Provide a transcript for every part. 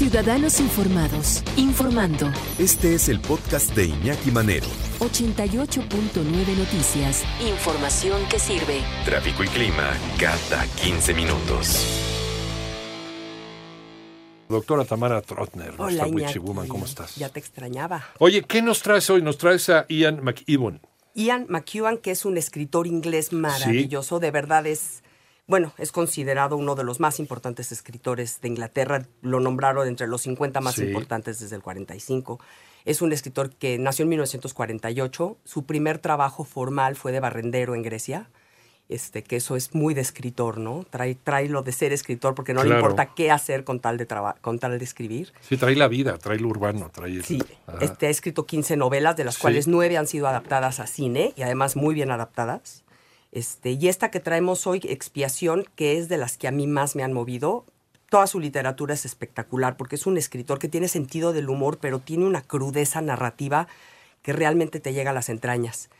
Ciudadanos Informados, informando. Este es el podcast de Iñaki Manero. 88.9 Noticias. Información que sirve. Tráfico y clima cada 15 minutos. Doctora Tamara Trotner, Hola, nuestra Woman, ¿cómo estás? Ya te extrañaba. Oye, ¿qué nos traes hoy? Nos traes a Ian McEwan. Ian McEwan, que es un escritor inglés maravilloso, de verdad es, bueno, es considerado uno de los más importantes escritores de Inglaterra. Lo nombraron entre los 50 más Sí. importantes desde el 45. Es un escritor que nació en 1948. Su primer trabajo formal fue de barrendero en Grecia. Este, que eso es muy de escritor, ¿no? Trae, trae lo de ser escritor porque no le importa qué hacer con tal de, con tal de escribir. Sí, trae la vida, trae lo urbano, trae Sí, este, ha escrito 15 novelas, de las Sí. cuales 9 han sido adaptadas a cine y además muy bien adaptadas. Este, y esta que traemos hoy, Expiación, que es de las que a mí más me han movido. Toda su literatura es espectacular porque es un escritor que tiene sentido del humor, pero tiene una crudeza narrativa que realmente te llega a las entrañas.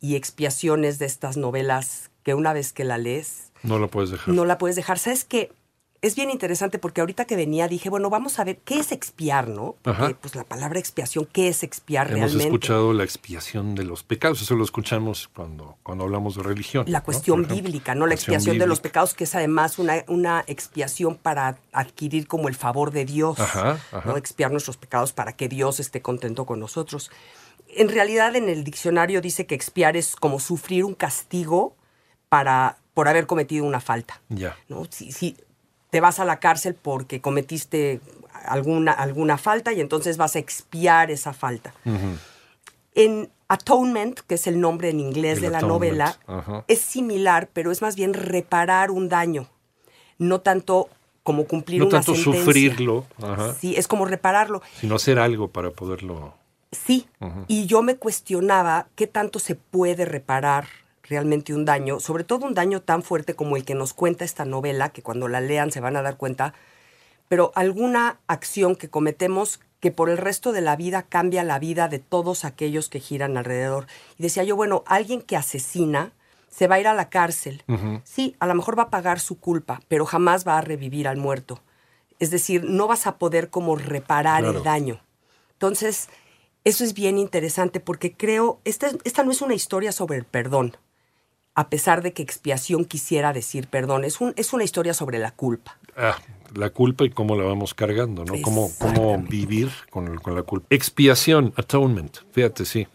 Y Expiación es de estas novelas que una vez que la lees, No lo puedes dejar. no la puedes dejar. ¿Sabes qué? Es bien interesante porque ahorita que venía dije, bueno, vamos a ver qué es expiar, ¿no? Porque, pues la palabra expiación, ¿qué es expiar Hemos realmente? escuchado la expiación de los pecados, eso lo escuchamos cuando, cuando hablamos de religión. La cuestión bíblica, ¿no? La expiación de los pecados, que es además una, una expiación para adquirir como el favor de Dios, Ajá, ajá. ¿no? Expiar nuestros pecados para que Dios esté contento con nosotros. En realidad, en el diccionario dice que expiar es como sufrir un castigo para, por haber cometido una falta. Ya. ¿no? Si, si te vas a la cárcel porque cometiste alguna, alguna falta y entonces vas a expiar esa falta. En Atonement, que es el nombre en inglés El de la atonement, novela, es similar, pero es más bien reparar un daño, no tanto como cumplir No una tanto sentencia. sufrirlo, ajá, Sí, es como repararlo. sino hacer algo para poderlo... Sí, y yo me cuestionaba qué tanto se puede reparar realmente un daño, sobre todo un daño tan fuerte como el que nos cuenta esta novela, que cuando la lean se van a dar cuenta, pero alguna acción que cometemos que por el resto de la vida cambia la vida de todos aquellos que giran alrededor. Y decía yo, bueno, alguien que asesina se va a ir a la cárcel. Sí, a lo mejor va a pagar su culpa, pero jamás va a revivir al muerto. Es decir, no vas a poder como reparar Claro. el daño. Entonces, eso es bien interesante porque creo, esta, esta no es una historia sobre el perdón, a pesar de que expiación quisiera decir perdón, es, un, es una historia sobre la culpa. Ah, la culpa y cómo la vamos cargando, ¿no? Cómo, cómo vivir con, con la culpa. Expiación, atonement, fíjate, sí.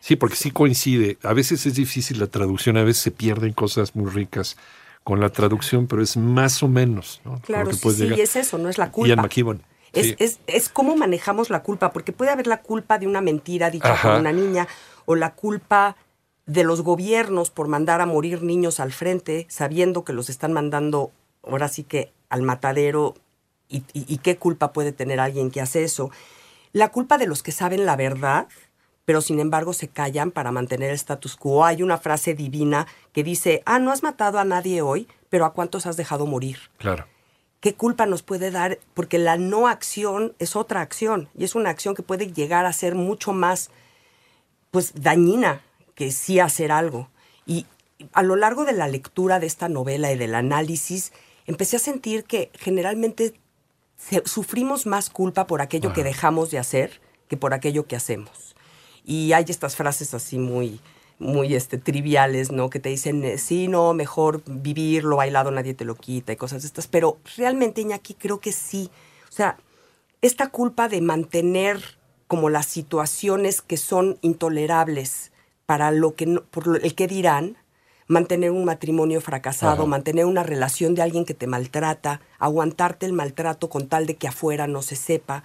Sí, porque sí coincide. A veces es difícil la traducción, a veces se pierden cosas muy ricas con la traducción, pero es más o menos, ¿no? Claro, que sí, sí, y es eso, no es la culpa. Ian McEwan. Es, sí. es, es cómo manejamos la culpa, porque puede haber la culpa de una mentira dicha Ajá. por una niña, o la culpa de los gobiernos por mandar a morir niños al frente, sabiendo que los están mandando ahora sí que al matadero, y, y- y qué culpa puede tener alguien que hace eso. La culpa de los que saben la verdad, pero sin embargo se callan para mantener el status quo. Hay una frase divina que dice, ah, no has matado a nadie hoy, pero ¿a cuántos has dejado morir? Claro. ¿Qué culpa nos puede dar? Porque la no acción es otra acción y es una acción que puede llegar a ser mucho más pues dañina que sí hacer algo. Y a lo largo de la lectura de esta novela y del análisis, empecé a sentir que generalmente sufrimos más culpa por aquello que dejamos de hacer que por aquello que hacemos. Y hay estas frases así muy, muy este, triviales, ¿no? Que te dicen, eh, sí, no, mejor vivir, lo bailado nadie te lo quita y cosas de estas. Pero realmente, Iñaki, creo que sí. O sea, esta culpa de mantener como las situaciones que son intolerables para lo que no- por lo- el que dirán, mantener un matrimonio fracasado, Ajá. mantener una relación de alguien que te maltrata, aguantarte el maltrato con tal de que afuera no se sepa.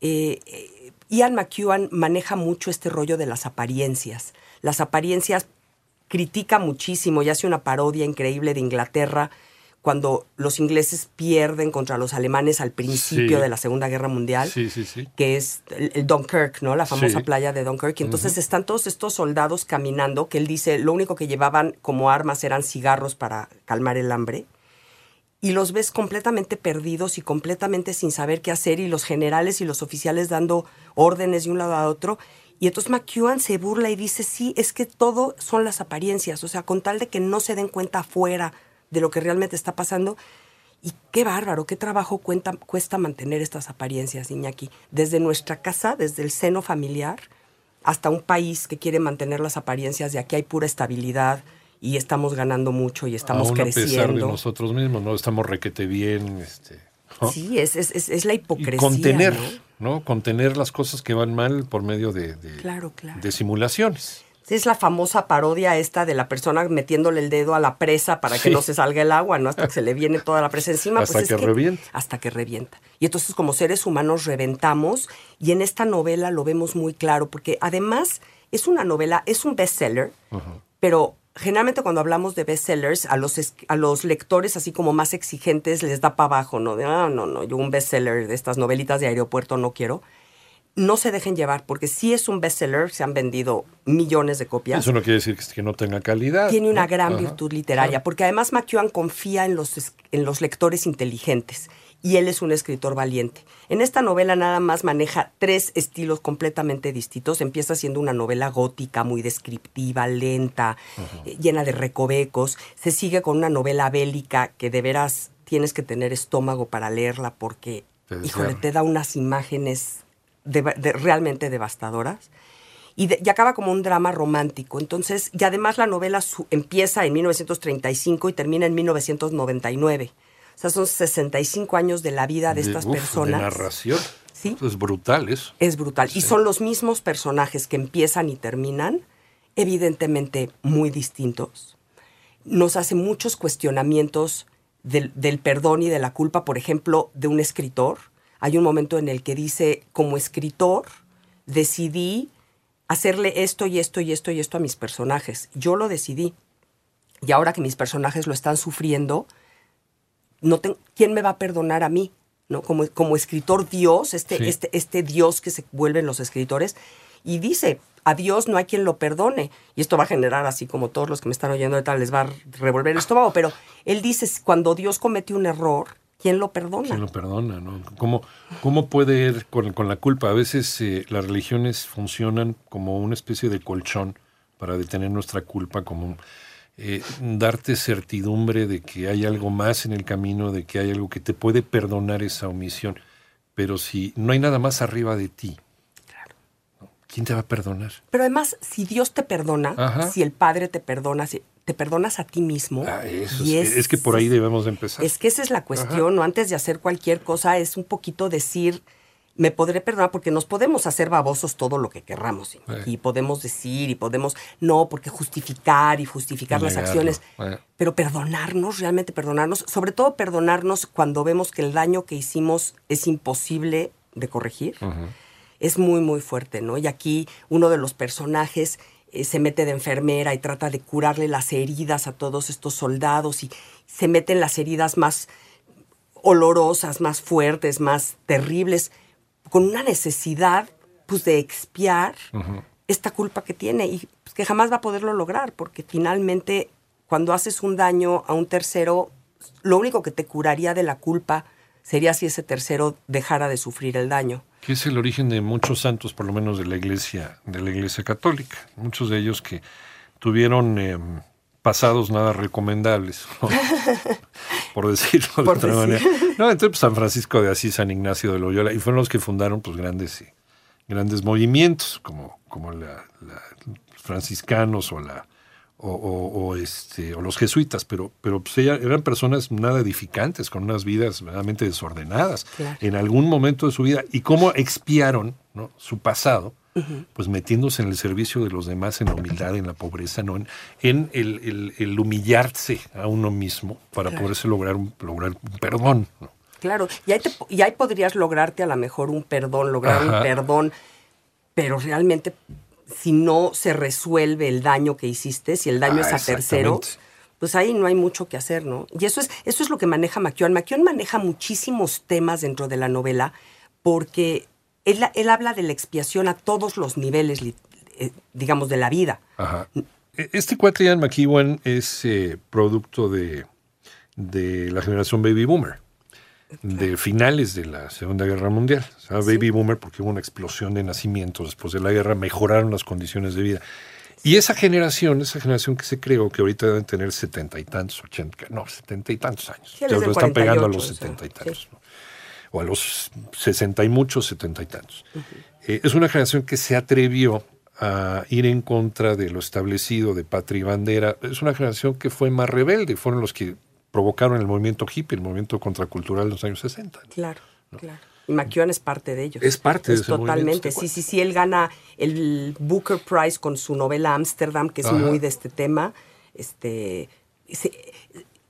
Eh, eh, Ian McEwan maneja mucho este rollo de las apariencias. Las apariencias critica muchísimo y hace una parodia increíble de Inglaterra cuando los ingleses pierden contra los alemanes al principio Sí. de la Segunda Guerra Mundial Sí, sí, sí. que es el, el Dunkirk, ¿no? La famosa playa de Dunkirk. Y entonces están todos estos soldados caminando, que él dice, lo único que llevaban como armas eran cigarros para calmar el hambre. Y los ves completamente perdidos y completamente sin saber qué hacer, y los generales y los oficiales dando órdenes de un lado a otro. Y entonces McEwan se burla y dice, sí, es que todo son las apariencias, o sea, con tal de que no se den cuenta afuera de lo que realmente está pasando. Y qué bárbaro, qué trabajo cuenta- cuesta mantener estas apariencias, Iñaki. Desde nuestra casa, desde el seno familiar, hasta un país que quiere mantener las apariencias de aquí hay pura estabilidad y estamos ganando mucho y estamos Aún a pesar de creciendo. nosotros mismos, ¿no? Estamos requete bien, este, ¿no? Sí, es, es, es, la y hipocresía. contener, ¿no? ¿no? Contener las cosas que van mal por medio de, de- Claro, claro. de simulaciones. Es la famosa parodia esta de la persona metiéndole el dedo a la presa para que no se salga el agua, ¿no? Hasta que se le viene toda la presa encima. Hasta pues es que revienta. Hasta que revienta. Y entonces como seres humanos reventamos y en esta novela lo vemos muy claro porque además es una novela, es un bestseller, pero generalmente cuando hablamos de bestsellers a los, a los lectores así como más exigentes les da para abajo, ¿no? De, ah, no, no, yo un bestseller de estas novelitas de aeropuerto no quiero. No se dejen llevar porque sí es un bestseller, se han vendido millones de copias Eso no quiere decir que, no tenga calidad. tiene una ¿no? gran Ajá. virtud literaria, porque además McEwan confía en los, en los lectores inteligentes y él es un escritor valiente. En esta novela nada más maneja tres estilos completamente distintos. Empieza siendo una novela gótica, muy descriptiva, lenta, eh, llena de recovecos. Se sigue con una novela bélica que de veras tienes que tener estómago para leerla porque, Te híjole, te da unas imágenes de- realmente devastadoras y, de- y acaba como un drama romántico. Entonces, y además la novela su- empieza en 1935 y termina en 1999. O sea, son 65 años de la vida de estas uf, personas. De narración. Sí. Es brutal eso. Es brutal. Y son los mismos personajes que empiezan y terminan, evidentemente muy distintos. Nos hace muchos cuestionamientos del, del perdón y de la culpa, por ejemplo, de un escritor. Hay un momento en el que dice, como escritor, decidí hacerle esto y esto y esto y esto a mis personajes. Yo lo decidí. Y ahora que mis personajes lo están sufriendo, no ten- ¿quién me va a perdonar a mí? ¿No? Como, como escritor Dios, este, Sí. este, este Dios que se vuelven los escritores, y dice, a Dios no hay quien lo perdone. Y esto va a generar, así como todos los que me están oyendo ahorita, les va a revolver el estómago, pero él dice, cuando Dios comete un error, ¿quién lo perdona? ¿Quién lo perdona? ¿no? ¿Cómo, ¿Cómo puede ir con, con la culpa? A veces eh, las religiones funcionan como una especie de colchón para detener nuestra culpa, como eh, darte certidumbre de que hay algo más en el camino, de que hay algo que te puede perdonar esa omisión. Pero si no hay nada más arriba de ti. ¿quién te va a perdonar? Pero además, si Dios te perdona, Ajá. si el Padre te perdona, si te perdonas a ti mismo. Ah, eso y es, es que por ahí debemos de empezar. Es que esa es la cuestión, ¿no? Antes de hacer cualquier cosa, es un poquito decir, me podré perdonar, porque nos podemos hacer babosos todo lo que querramos. ¿sí? Eh. Y podemos decir, y podemos, no, porque justificar y justificar las acciones. eh. Pero perdonarnos, realmente perdonarnos, sobre todo perdonarnos cuando vemos que el daño que hicimos es imposible de corregir es muy, muy fuerte, ¿no? Y aquí uno de los personajes eh, se mete de enfermera y trata de curarle las heridas a todos estos soldados y se mete en las heridas más olorosas, más fuertes, más terribles, con una necesidad, pues, de expiar esta culpa que tiene y pues, que jamás va a poderlo lograr, porque finalmente cuando haces un daño a un tercero, lo único que te curaría de la culpa sería si ese tercero dejara de sufrir el daño. que es el origen de muchos santos, por lo menos de la iglesia, de la iglesia católica. Muchos de ellos que tuvieron eh, pasados nada recomendables, ¿no? por decirlo de Por otra decir. manera. No, entonces pues, San Francisco de Asís, San Ignacio de Loyola, y fueron los que fundaron pues grandes, eh, grandes movimientos, como, como la- la- los franciscanos o la o, o- o, este, o los jesuitas, pero, pero pues, ella- eran personas nada edificantes, con unas vidas verdaderamente desordenadas Claro. en algún momento de su vida. ¿Y cómo expiaron ¿no? su pasado? Pues metiéndose en el servicio de los demás, en la humildad, en la pobreza, ¿no? en, en el, el- el humillarse a uno mismo para Claro. poderse lograr un, lograr un perdón. ¿no? Claro, y ahí, te- y ahí podrías lograrte a lo mejor un perdón, lograr Ajá. un perdón, pero realmente si no se resuelve el daño que hiciste, si el daño Ah, es a terceros, exactamente. pues ahí no hay mucho que hacer, ¿no? Y eso es, eso es lo que maneja McKeown. McKeown maneja muchísimos temas dentro de la novela porque él, él habla de la expiación a todos los niveles, eh, digamos, de la vida. Ajá. E- Este cuate Ian McEwan es eh, producto de, de la generación Baby Boomer, de finales de la Segunda Guerra Mundial. Se llama Baby Boomer porque hubo una explosión de nacimientos después de la guerra, mejoraron las condiciones de vida. Y esa generación, esa generación que se creó, que ahorita deben tener setenta y tantos, ochenta, no, setenta y tantos años. Sí, ya lo están pegando a 48, los o sea, setenta y sí. tantos. ¿no? O a los sesenta y muchos, setenta y tantos. Eh, es una generación que se atrevió a ir en contra de lo establecido de patria y bandera. Es una generación que fue más rebelde, fueron los que provocaron el movimiento hippie, el movimiento contracultural de los años 60. ¿no? Claro, claro. Y McEwan es parte de ellos. Es parte de Es ese movimiento, Totalmente. de Sí, sí, sí. Él gana el Booker Prize con su novela Amsterdam, que es Ajá. muy de este tema. Este, se-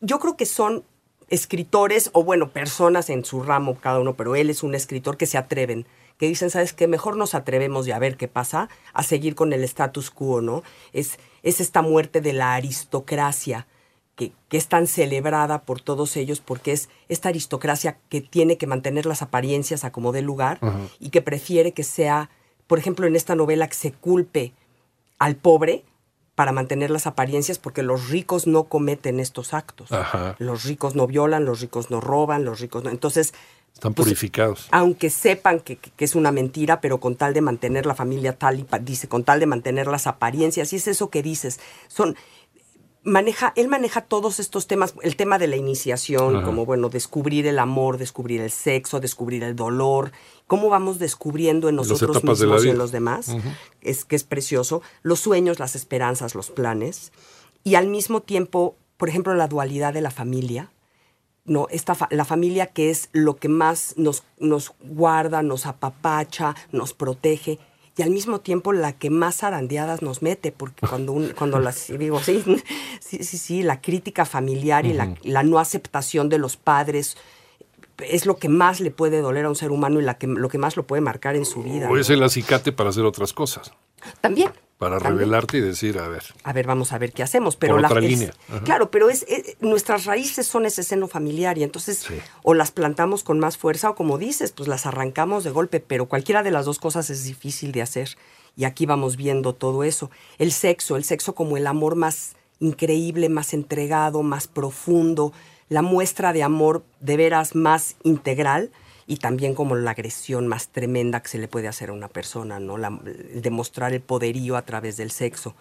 yo creo que son escritores, o bueno, personas en su ramo cada uno, pero él es un escritor que se atreven, que dicen, ¿sabes qué? Mejor nos atrevemos y a ver qué pasa, a seguir con el status quo, ¿no? Es, es esta muerte de la aristocracia que, que es tan celebrada por todos ellos porque es esta aristocracia que tiene que mantener las apariencias a como dé lugar y que prefiere que sea, por ejemplo, en esta novela que se culpe al pobre para mantener las apariencias porque los ricos no cometen estos actos. Los ricos no violan, los ricos no roban, los ricos no... Entonces, Están pues, purificados. aunque sepan que, que- es una mentira, pero con tal de mantener la familia tal y dice, con tal de mantener las apariencias, y es eso que dices, son maneja, él maneja todos estos temas, el tema de la iniciación, Ajá. como bueno, descubrir el amor, descubrir el sexo, descubrir el dolor, cómo vamos descubriendo en nosotros mismos y en los demás, es que es precioso, los sueños, las esperanzas, los planes, y al mismo tiempo, por ejemplo, la dualidad de la familia, no, esta fa- la familia que es lo que más nos, nos guarda, nos apapacha, nos protege y al mismo tiempo la que más zarandeadas nos mete, porque cuando, un- cuando las, digo, sí, sí, sí, sí, la crítica familiar y la, la no aceptación de los padres es lo que más le puede doler a un ser humano y la que, lo que más lo puede marcar en su vida. O ¿no? es el acicate para hacer otras cosas. También. Para también. revelarte y decir, a ver, A ver, vamos a ver qué hacemos. Pero Por la, otra es- línea. Ajá. Claro, pero es, es- nuestras raíces son ese seno familiar y entonces Sí. o las plantamos con más fuerza o como dices, pues las arrancamos de golpe, pero cualquiera de las dos cosas es difícil de hacer. Y aquí vamos viendo todo eso. El sexo, el sexo como el amor más increíble, más entregado, más profundo, la muestra de amor de veras más integral y también como la agresión más tremenda que se le puede hacer a una persona, ¿no? La- el demostrar el poderío a través del sexo.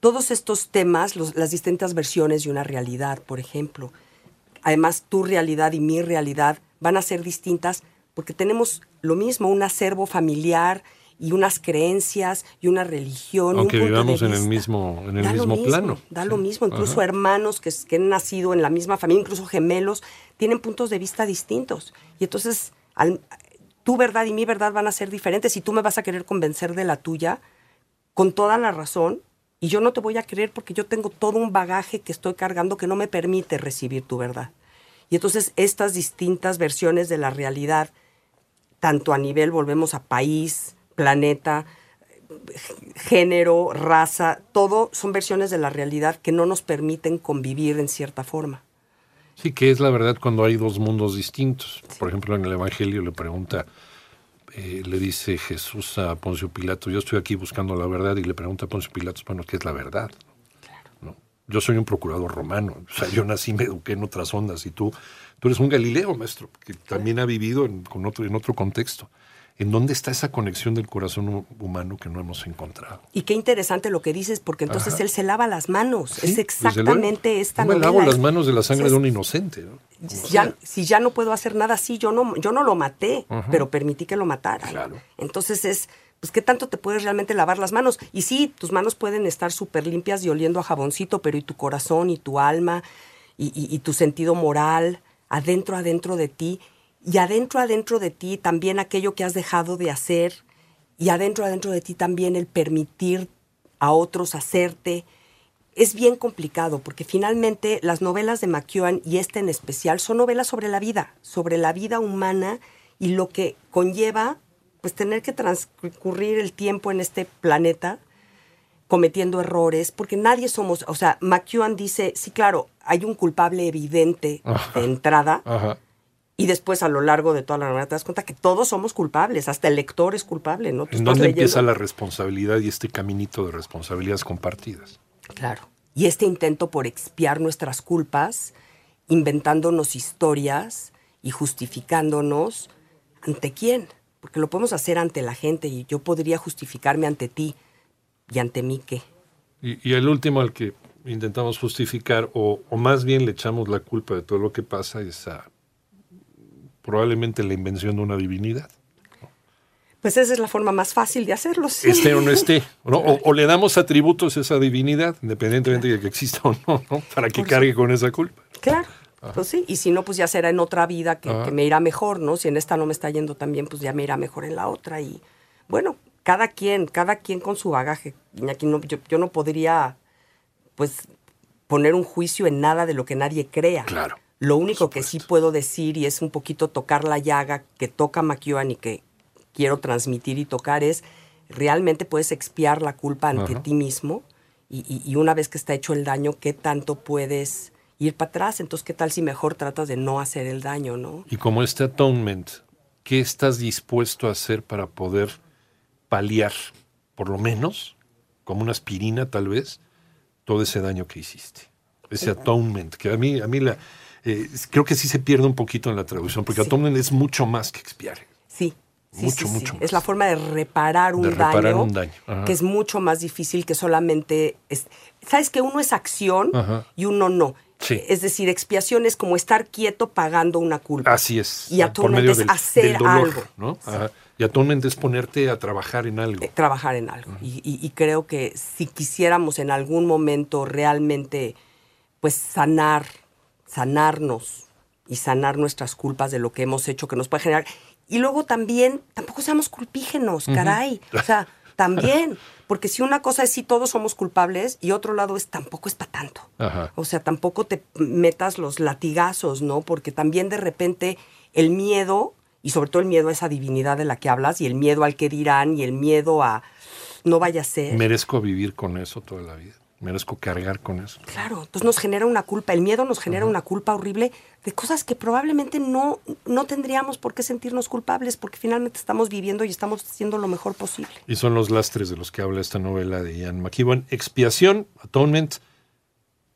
Todos estos temas, las distintas versiones de una realidad, por ejemplo. Además, tu realidad y mi realidad van a ser distintas porque tenemos lo mismo, un acervo familiar y unas creencias y una religión. Aunque un vivamos en el mismo- en el Da lo mismo plano. Da lo Sí. mismo, incluso Ajá. hermanos que, que han nacido en la misma familia, incluso gemelos, tienen puntos de vista distintos. Y entonces, al- tu verdad y mi verdad van a ser diferentes y tú me vas a querer convencer de la tuya con toda la razón y yo no te voy a creer porque yo tengo todo un bagaje que estoy cargando que no me permite recibir tu verdad. Y entonces estas distintas versiones de la realidad, tanto a nivel, volvemos a país, planeta, género, raza, todo son versiones de la realidad que no nos permiten convivir en cierta forma. Sí, que es la verdad cuando hay dos mundos distintos. Por ejemplo, en el Evangelio le pregunta, eh, le dice Jesús a Poncio Pilato, yo estoy aquí buscando la verdad, y le pregunta a Poncio Pilato, bueno, ¿qué es la verdad? ¿No? Yo soy un procurador romano, o sea, yo nací, me eduqué en otras ondas, y tú, tú eres un Galileo, maestro, que también ha vivido en, con otro, en otro contexto. ¿En dónde está esa conexión del corazón hu- humano que no hemos encontrado? Y qué interesante lo que dices, porque entonces él se lava las manos. Sí, es exactamente luego. esta me novela. lavo las manos de la sangre de un inocente. ¿no? Ya, si ya no puedo hacer nada así, yo no, yo no lo maté, pero permití que lo matara. Claro. Entonces es, pues, ¿qué tanto te puedes realmente lavar las manos? Y sí, tus manos pueden estar súper limpias y oliendo a jaboncito, pero ¿y tu corazón y tu alma y, y- y tu sentido moral adentro, adentro de ti? Y adentro, adentro de ti también aquello que has dejado de hacer y adentro, adentro de ti también el permitir a otros hacerte es bien complicado porque finalmente las novelas de McEwan y esta en especial son novelas sobre la vida, sobre la vida humana y lo que conlleva pues tener que transcurrir el tiempo en este planeta cometiendo errores, porque nadie somos, o sea, McEwan dice, sí, claro, hay un culpable evidente Ajá. de entrada, Ajá. Y después a lo largo de toda la novela te das cuenta que todos somos culpables, hasta el lector es culpable, ¿no? ¿En dónde leyendo- empieza la responsabilidad y este caminito de responsabilidades compartidas? Claro. Y este intento por expiar nuestras culpas, inventándonos historias y justificándonos ante quién. Porque lo podemos hacer ante la gente y yo podría justificarme ante ti. ¿Y ante mí qué? Y, y el último al que intentamos justificar, o, o más bien le echamos la culpa de todo lo que pasa, es a probablemente la invención de una divinidad. Pues esa es la forma más fácil de hacerlo, sí. Esté o no esté. ¿no? O, o le damos atributos a esa divinidad, independientemente de que exista o no, ¿no? para que Por cargue con esa culpa. Claro. Pues sí, y si no, pues ya será en otra vida que, Ajá. que me irá mejor, ¿no? Si en esta no me está yendo tan bien, pues ya me irá mejor en la otra. Y bueno, cada quien, cada quien con su bagaje. Iñaki, no, yo, yo no podría, pues, poner un juicio en nada de lo que nadie crea. Claro, Lo único que sí puedo decir, y es un poquito tocar la llaga que toca McEwan y que quiero transmitir y tocar, es realmente puedes expiar la culpa ante Ajá. ti mismo y, y- y una vez que está hecho el daño, ¿qué tanto puedes ir para atrás? Entonces, ¿qué tal si mejor tratas de no hacer el daño, no? Y como este atonement, ¿qué estás dispuesto a hacer para poder paliar, por lo menos, como una aspirina tal vez, todo ese daño que hiciste? Ese atonement, que a mí, a mí la, eh, creo que sí se pierde un poquito en la traducción, porque Sí. es mucho más que expiar. Sí. sí, Mucho, sí, mucho más. Es la forma de reparar un De reparar daño, un daño, ajá. que es mucho más difícil que solamente... Es, ¿Sabes que uno es acción Ajá. y uno no? Sí. Es decir, expiación es como estar quieto pagando una culpa. Así es. Y atonement es hacer algo. Y atonement es ponerte a trabajar en algo. eh, trabajar en algo. y, y- y creo que si quisiéramos en algún momento realmente, pues sanar, sanarnos y sanar nuestras culpas de lo que hemos hecho que nos puede generar. Y luego también, tampoco seamos culpígenos, caray. O sea, también. Porque si una cosa es si todos somos culpables y otro lado es tampoco es para tanto. Ajá. O sea, tampoco te metas los latigazos, ¿no? Porque también de repente el miedo, y sobre todo el miedo a esa divinidad de la que hablas, y el miedo al que dirán, y el miedo a no vaya a ser. Merezco vivir con eso toda la vida. Merezco cargar con eso. Claro, entonces nos genera una culpa, el miedo nos genera una culpa horrible de cosas que probablemente no, no tendríamos por qué sentirnos culpables, porque finalmente estamos viviendo y estamos haciendo lo mejor posible. Y son los lastres de los que habla esta novela de Ian McEwan. Expiación, Atonement,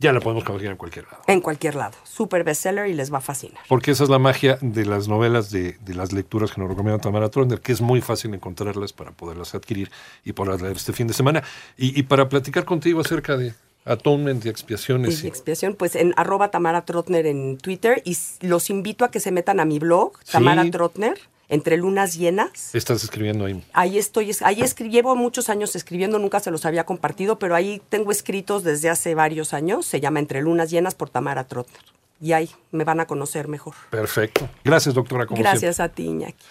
ya la podemos conseguir en cualquier lado. En cualquier lado. Super bestseller y les va a fascinar. Porque esa es la magia de las novelas, de, de las lecturas que nos recomienda Tamara Tronder, que es muy fácil encontrarlas para poderlas adquirir y poderlas leer este fin de semana. Y, y para platicar contigo acerca de Atonement y expiaciones. Y expiación, pues en arroba Tamara Trotner en Twitter y los invito a que se metan a mi blog, Tamara Sí. Trotner, entre lunas llenas. Estás escribiendo ahí. Ahí estoy, es- ahí escri- llevo muchos años escribiendo, nunca se los había compartido, pero ahí tengo escritos desde hace varios años, se llama Entre lunas llenas por Tamara Trotner. Y ahí me van a conocer mejor. Perfecto. Gracias, doctora. Como siempre. Gracias a ti, Iñaki.